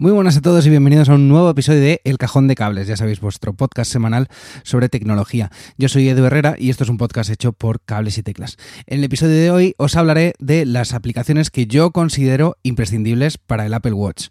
Muy buenas a todos y bienvenidos a un nuevo episodio de El Cajón de Cables, ya sabéis, vuestro podcast semanal sobre tecnología. Yo soy Edu Herrera y esto es un podcast hecho por Cables y Teclas. En el episodio de hoy os hablaré de las aplicaciones que yo considero imprescindibles para el Apple Watch.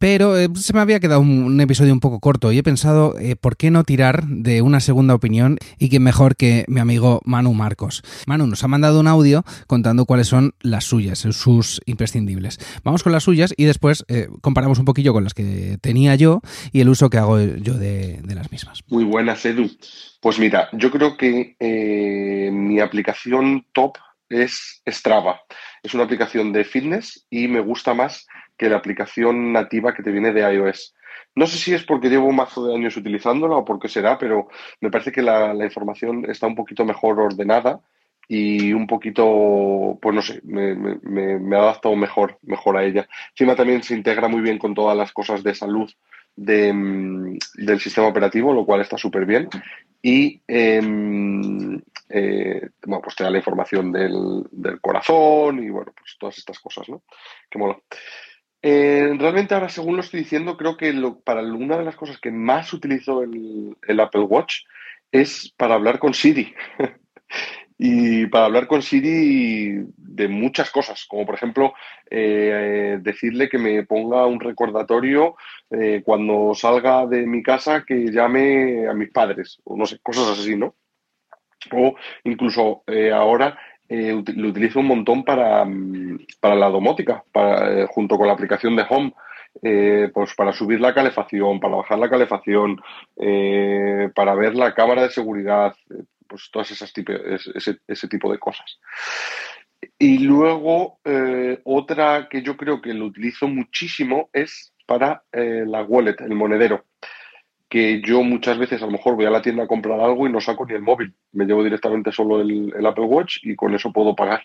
Pero eh, se me había quedado un, episodio un poco corto y he pensado, eh, ¿por qué no tirar de una segunda opinión? Y que mejor que mi amigo Manu Marcos. Manu nos ha mandado un audio contando cuáles son las suyas, sus imprescindibles. Vamos con las suyas y después eh, comparamos un poquillo con las que tenía yo y el uso que hago yo de, de las mismas. Muy buenas, Edu. Pues mira, yo creo que eh, mi aplicación top es Strava. Es una aplicación de fitness y me gusta más que la aplicación nativa que te viene de iOS. No sé si es porque llevo un mazo de años utilizándola o por qué será, pero me parece que la, información está un poquito mejor ordenada y un poquito, pues no sé, me, me, adaptado mejor, mejor a ella. Encima también se integra muy bien con todas las cosas de salud de, del sistema operativo, lo cual está súper bien. Y eh, eh, bueno, pues te da la información del, del, corazón y bueno, pues todas estas cosas, ¿no? Que mola. Eh, realmente ahora, según lo estoy diciendo, creo que lo, para una de las cosas que más utilizo el, el Apple Watch es para hablar con Siri. y para hablar con Siri de muchas cosas, como por ejemplo eh, decirle que me ponga un recordatorio eh, cuando salga de mi casa que llame a mis padres, o no sé, cosas así, ¿no? O incluso ahora eh, lo utilizo un montón para, para la domótica, eh, junto con la aplicación de Home. Eh, pues para subir la calefacción, para bajar la calefacción, para ver la cámara de seguridad, pues todas esas tipo, ese, ese, tipo de cosas. Y luego otra que yo creo que lo utilizo muchísimo es para la wallet, el monedero que yo muchas veces a lo mejor voy a la tienda a comprar algo y no saco ni el móvil. Me llevo directamente solo el, Apple Watch y con eso puedo pagar.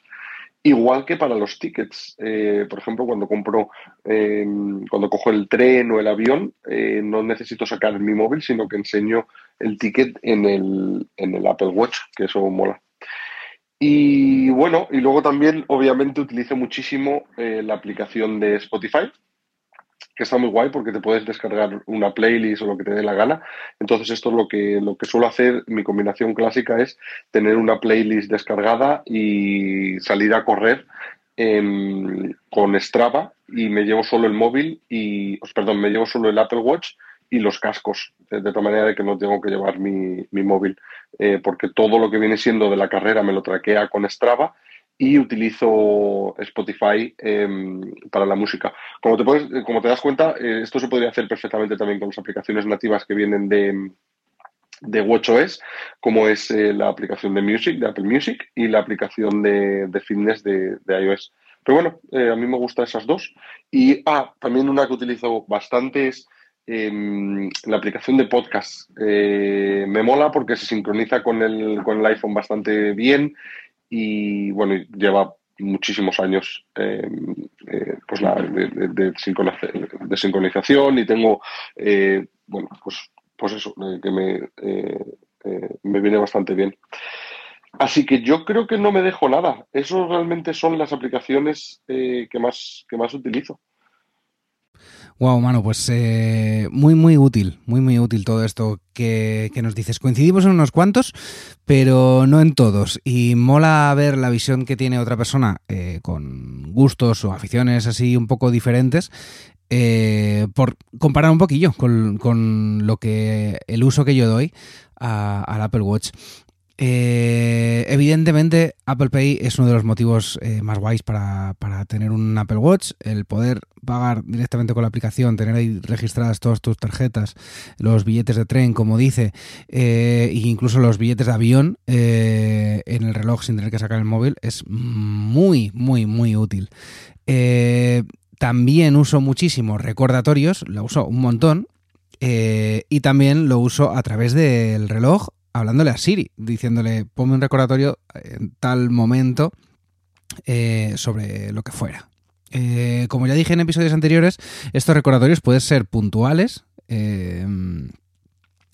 Igual que para los tickets. Eh, por ejemplo, cuando compro, eh, cuando cojo el tren o el avión, eh, no necesito sacar mi móvil, sino que enseño el ticket en el, en el Apple Watch, que eso mola. Y bueno, y luego también, obviamente, utilizo muchísimo eh, la aplicación de Spotify, que está muy guay porque te puedes descargar una playlist o lo que te dé la gana. Entonces esto es lo que, lo que suelo hacer, mi combinación clásica es tener una playlist descargada y salir a correr eh, con Strava y me llevo solo el móvil y, perdón, me llevo solo el Apple Watch y los cascos, de, de tal manera de que no tengo que llevar mi, mi móvil, eh, porque todo lo que viene siendo de la carrera me lo traquea con Strava y utilizo Spotify em, para la música. Como te, puedes, como te das cuenta, eh, esto se podría hacer perfectamente también con las aplicaciones nativas que vienen de, de WatchOS, como es eh, la aplicación de Music, de Apple Music, y la aplicación de, Fitness de, iOS. Pero bueno, eh, a mí me gustan esas dos. Y ah, también una que utilizo bastante es em, la aplicación de podcast. me mola porque se sincroniza con el, con el iPhone bastante bien y bueno, lleva muchísimos años eh, eh, pues de, sincronización y tengo, eh, bueno, pues, pues eso, que me, me viene bastante bien. Así que yo creo que no me dejo nada. Eso realmente son las aplicaciones que, más, que más utilizo. Wow, mano, pues eh, muy, muy útil, muy, muy útil todo esto que, nos dices. Coincidimos en unos cuantos, pero no en todos. Y mola ver la visión que tiene otra persona eh, con gustos o aficiones así un poco diferentes. Eh, por comparar un poquillo con, lo que el uso que yo doy al Apple Watch. Eh, evidentemente, Apple Pay es uno de los motivos eh, más guays para, tener un Apple Watch. El poder pagar directamente con la aplicación, tener ahí registradas todas tus tarjetas, los billetes de tren, como dice, eh, e incluso los billetes de avión en el reloj sin tener que sacar el móvil, es muy, muy, muy útil. también uso muchísimo recordatorios, lo uso un montón. y también lo uso a través del reloj hablándole a Siri, diciéndole, ponme un recordatorio en tal momento eh, sobre lo que fuera. Eh, como ya dije en episodios anteriores, estos recordatorios pueden ser puntuales. Eh,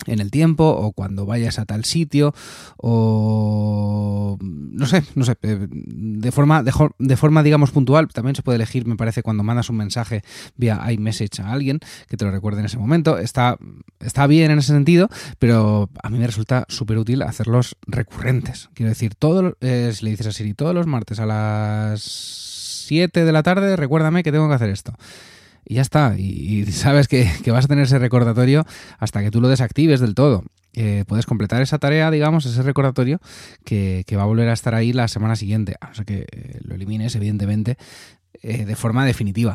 en el tiempo o cuando vayas a tal sitio o no sé, no sé, eh, de forma, de, forma digamos puntual, también se puede elegir, me parece, cuando mandas un mensaje vía iMessage a alguien que te lo recuerde en ese momento. Está, está bien en ese sentido, pero a mí me resulta súper útil hacerlos recurrentes. Quiero decir, todo, eh, si le dices a Siri todos los martes a las 7 de la tarde, recuérdame que tengo que hacer esto y ya está. Y, sabes que, vas a tener ese recordatorio hasta que tú lo desactives del todo. Eh, puedes completar esa tarea, digamos, ese recordatorio que, va a volver a estar ahí la semana siguiente. A ser que eh, lo elimines, evidentemente, eh, de forma definitiva.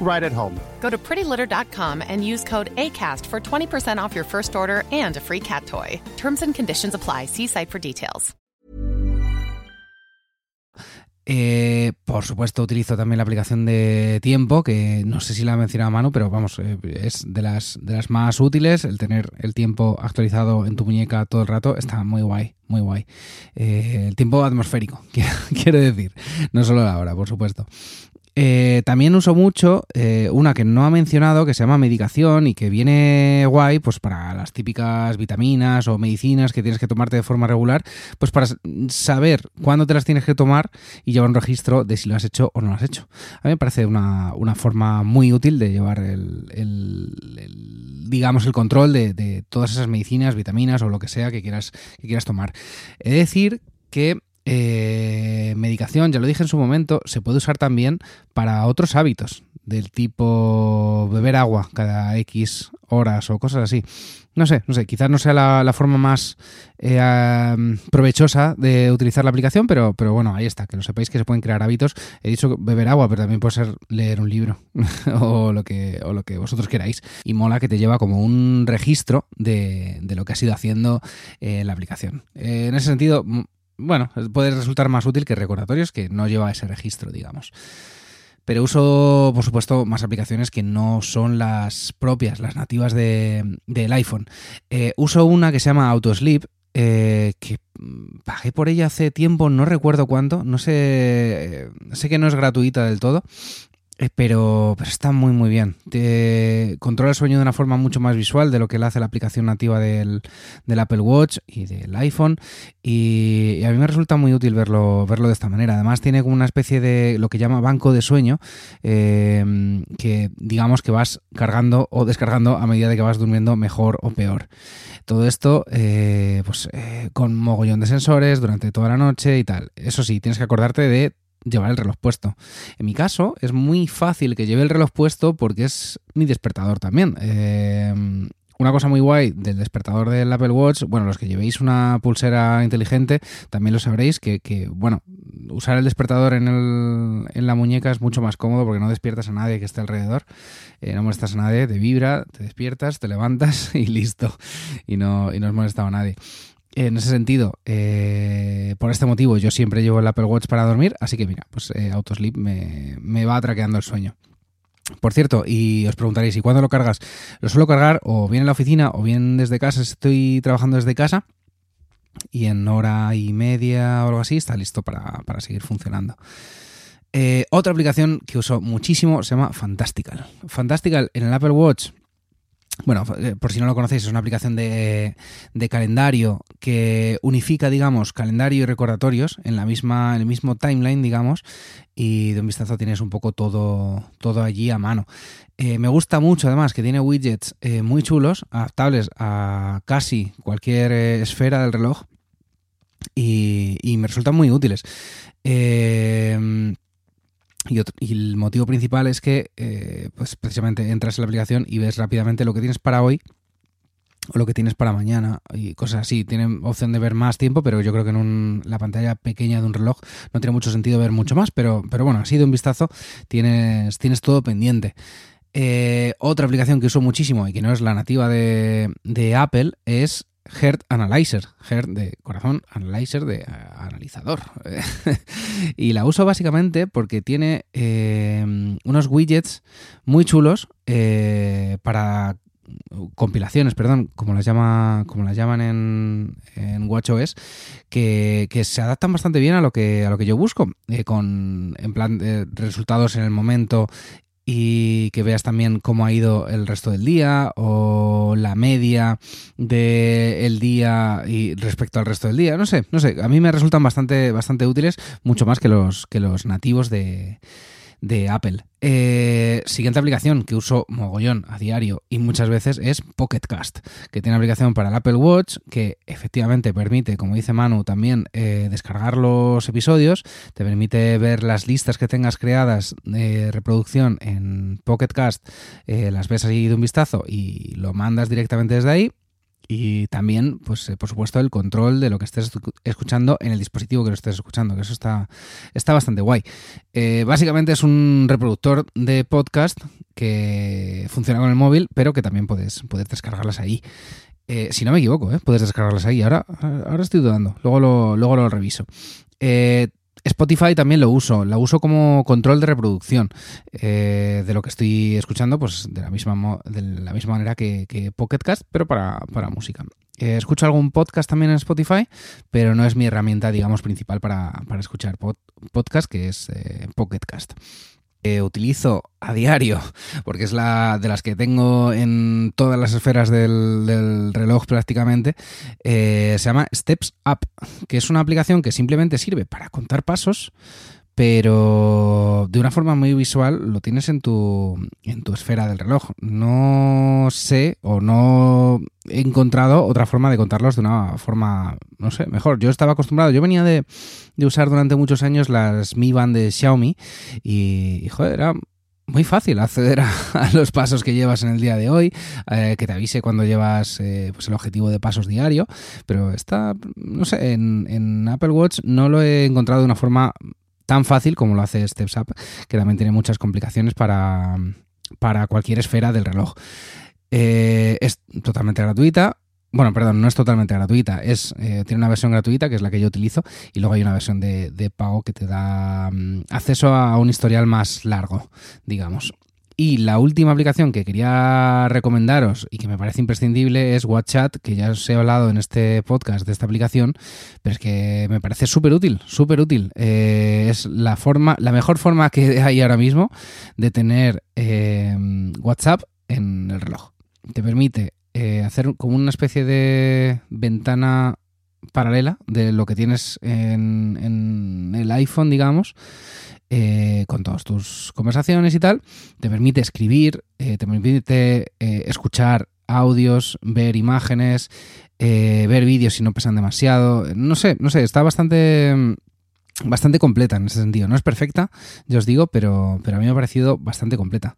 right at home. Go to prettylitter.com and use code ACAST for 20% off your first order and a free cat toy. Terms and conditions apply. See site for details. Eh, por supuesto, utilizo también la aplicación de tiempo, que no sé si la he mencionado a mano, pero vamos, eh, es de las, de las más útiles. El tener el tiempo actualizado en tu muñeca todo el rato está muy guay, muy guay. Eh, el tiempo atmosférico, quiero decir, no solo la hora, por supuesto. Eh, también uso mucho eh, una que no ha mencionado, que se llama medicación y que viene guay, pues para las típicas vitaminas o medicinas que tienes que tomarte de forma regular, pues para saber cuándo te las tienes que tomar y llevar un registro de si lo has hecho o no lo has hecho. A mí me parece una, forma muy útil de llevar el, digamos, el control de, de, todas esas medicinas, vitaminas o lo que sea que quieras, que quieras tomar. He de decir que eh, medicación, ya lo dije en su momento, se puede usar también para otros hábitos, del tipo beber agua cada X horas o cosas así. No sé, no sé, quizás no sea la, forma más eh, provechosa de utilizar la aplicación, pero, pero bueno, ahí está, que lo sepáis que se pueden crear hábitos. He dicho beber agua, pero también puede ser leer un libro o, lo que, o lo que vosotros queráis. Y mola que te lleva como un registro de, lo que has ido haciendo eh, la aplicación. en ese sentido, bueno, puede resultar más útil que recordatorios que no lleva ese registro, digamos. pero uso, por supuesto, más aplicaciones que no son las propias, las nativas de, del iPhone. Eh, uso una que se llama Autosleep, eh, que pagué por ella hace tiempo, no recuerdo cuánto, no sé, eh, sé que no es gratuita del todo, pero, pero, está muy muy bien. Te controla el sueño de una forma mucho más visual de lo que le hace la aplicación nativa del, Apple Watch y del iPhone. Y, y, a mí me resulta muy útil verlo, verlo de esta manera. Además tiene como una especie de lo que llama banco de sueño, eh, que digamos que vas cargando o descargando a medida de que vas durmiendo mejor o peor. Todo esto eh, pues, eh, con mogollón de sensores durante toda la noche y tal. Eso sí, tienes que acordarte de llevar el reloj puesto. En mi caso es muy fácil que lleve el reloj puesto porque es mi despertador también. Eh, una cosa muy guay del despertador del Apple Watch, bueno, los que llevéis una pulsera inteligente también lo sabréis, que, que bueno, usar el despertador en, el, en, la muñeca es mucho más cómodo porque no despiertas a nadie que esté alrededor, eh, no molestas a nadie, te vibra, te despiertas, te levantas y listo, y no, y no has molestado a nadie. En ese sentido, eh, por este motivo, yo siempre llevo el Apple Watch para dormir, así que mira, pues eh, Autosleep me, va traqueando el sueño. Por cierto, y os preguntaréis, ¿y cuándo lo cargas? Lo suelo cargar o bien en la oficina o bien desde casa, estoy trabajando desde casa y en hora y media o algo así está listo para, para seguir funcionando. Eh, otra aplicación que uso muchísimo se llama Fantastical. Fantastical en el Apple Watch bueno, por si no lo conocéis, es una aplicación de, de, calendario que unifica, digamos, calendario y recordatorios en la misma, en el mismo timeline, digamos, y de un vistazo tienes un poco todo, todo allí a mano. Eh, me gusta mucho, además, que tiene widgets eh, muy chulos, adaptables a casi cualquier eh, esfera del reloj, y, y, me resultan muy útiles. Eh, y, el motivo principal es que, eh, pues precisamente entras en la aplicación y ves rápidamente lo que tienes para hoy o lo que tienes para mañana y cosas así. Tienen opción de ver más tiempo, pero yo creo que en la pantalla pequeña de un reloj no tiene mucho sentido ver mucho más, pero, pero bueno, así de un vistazo tienes, tienes todo pendiente. Eh, otra aplicación que uso muchísimo y que no es la nativa de, de Apple es Heart Analyzer, Heart de corazón, Analyzer de uh, analizador. y la uso básicamente porque tiene eh, unos widgets muy chulos eh, para compilaciones, perdón, como las llama, como las llaman en, en WatchOS, que, que, se adaptan bastante bien a lo que a lo que yo busco, eh, con en plan resultados en el momento y que veas también cómo ha ido el resto del día o la media del día y respecto al resto del día. No sé, no sé, a mí me resultan bastante, bastante útiles, mucho más que los, que los nativos de, de Apple. Eh, siguiente aplicación que uso mogollón a diario y muchas veces es Pocket Cast, que tiene aplicación para el Apple Watch que efectivamente permite, como dice Manu, también eh, descargar los episodios, te permite ver las listas que tengas creadas de reproducción en Pocket Cast, eh, las ves así de un vistazo y lo mandas directamente desde ahí y también, pues, eh, por supuesto, el control de lo que estés escuchando en el dispositivo que lo estés escuchando, que eso está, está bastante guay. Eh, básicamente es un reproductor de podcast que funciona con el móvil, pero que también puedes, puedes descargarlas ahí. Eh, si no me equivoco, ¿eh? puedes descargarlas ahí. Ahora, ahora estoy dudando, luego lo, luego lo reviso. Eh, Spotify también lo uso, la uso como control de reproducción eh, de lo que estoy escuchando, pues de la misma, de la misma manera que, que pero para, para música. Eh, escucho algún podcast también en Spotify, pero no es mi herramienta, digamos, principal para, para escuchar pod, podcast, que es eh, Cast utilizo a diario, porque es la de las que tengo en todas las esferas del, del reloj prácticamente, eh, se llama Steps Up, que es una aplicación que simplemente sirve para contar pasos, pero de una forma muy visual lo tienes en tu, en tu esfera del reloj. No sé o no he encontrado otra forma de contarlos de una forma, no sé, mejor. Yo estaba acostumbrado, yo venía de, de usar durante muchos años las Mi Band de Xiaomi y, joder, era muy fácil acceder a, a, los pasos que llevas en el día de hoy, eh, que te avise cuando llevas eh, pues el objetivo de pasos diario, pero está, no sé, en, en Apple Watch no lo he encontrado de una forma tan fácil como lo hace Steps Up, que también tiene muchas complicaciones para, para cualquier esfera del reloj. Eh, es totalmente gratuita. bueno, perdón, no es totalmente gratuita. Es, eh, tiene una versión gratuita, que es la que yo utilizo, y luego hay una versión de, pago que te da mm, acceso a un historial más largo, digamos. Y la última aplicación que quería recomendaros y que me parece imprescindible es WhatsApp, que ya os he hablado en este podcast de esta aplicación, pero es que me parece súper útil, súper útil. Eh, es la forma, la mejor forma que hay ahora mismo de tener eh, WhatsApp en el reloj. Te permite eh, hacer como una especie de ventana paralela de lo que tienes en, en el iPhone, digamos eh, con todas tus conversaciones y tal, te permite escribir, eh, te permite eh, escuchar audios, ver imágenes, ver vídeos si no pesan demasiado. No sé, no sé, está bastante bastante completa en ese sentido. No es perfecta, ya os digo, pero, pero a mí me ha parecido bastante completa.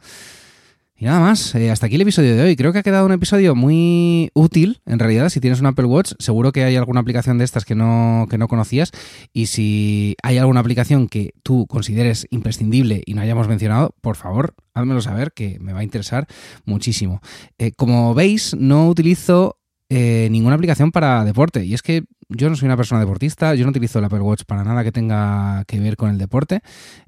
Y nada más, eh, hasta aquí el episodio de hoy. Creo que ha quedado un episodio muy útil, en realidad. Si tienes un Apple Watch, seguro que hay alguna aplicación de estas que no, que no conocías. Y si hay alguna aplicación que tú consideres imprescindible y no hayamos mencionado, por favor, házmelo saber, que me va a interesar muchísimo. Eh, como veis, no utilizo eh, ninguna aplicación para deporte. Y es que yo no soy una persona deportista, yo no utilizo el Apple Watch para nada que tenga que ver con el deporte,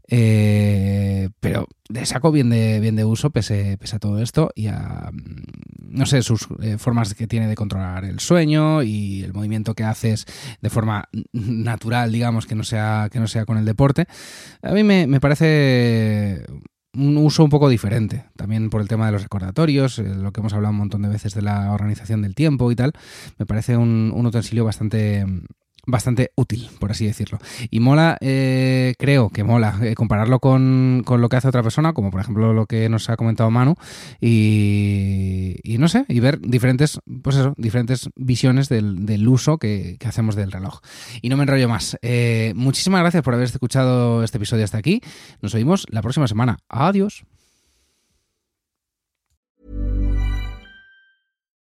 eh, pero le saco bien de, bien de uso pese, a todo esto y a, mm, no sé, sus eh, formas que tiene de controlar el sueño y el movimiento que haces de forma natural, digamos, que no sea, que no sea con el deporte. A mí me, me parece un uso un poco diferente, también por el tema de los recordatorios, eh, lo que hemos hablado un montón de veces de la organización del tiempo y tal, me parece un, un utensilio bastante, bastante útil, por así decirlo. Y mola, eh, creo que mola eh, compararlo con, lo que hace otra persona, como por ejemplo lo que nos ha comentado Manu, y, no sé, y ver diferentes, pues eso, diferentes visiones del, uso que, hacemos del reloj. Y no me enrollo más. Eh, muchísimas gracias por haber escuchado este episodio hasta aquí. Nos oímos la próxima semana. Adiós.